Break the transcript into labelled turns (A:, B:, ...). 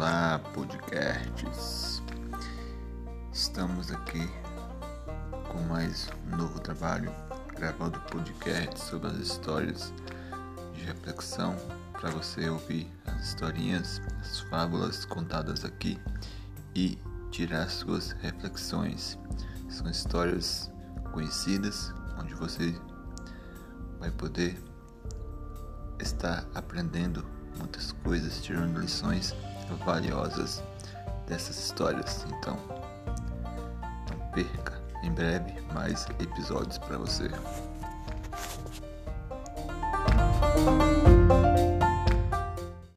A: Olá, podcasts. Estamos aqui com mais um novo trabalho, gravando podcast sobre as histórias de reflexão para você ouvir as historinhas, as fábulas contadas aqui e tirar suas reflexões. São histórias conhecidas onde você vai poder estar aprendendo muitas coisas, tirando lições valiosas dessas histórias. Então, não perca em breve mais episódios para você.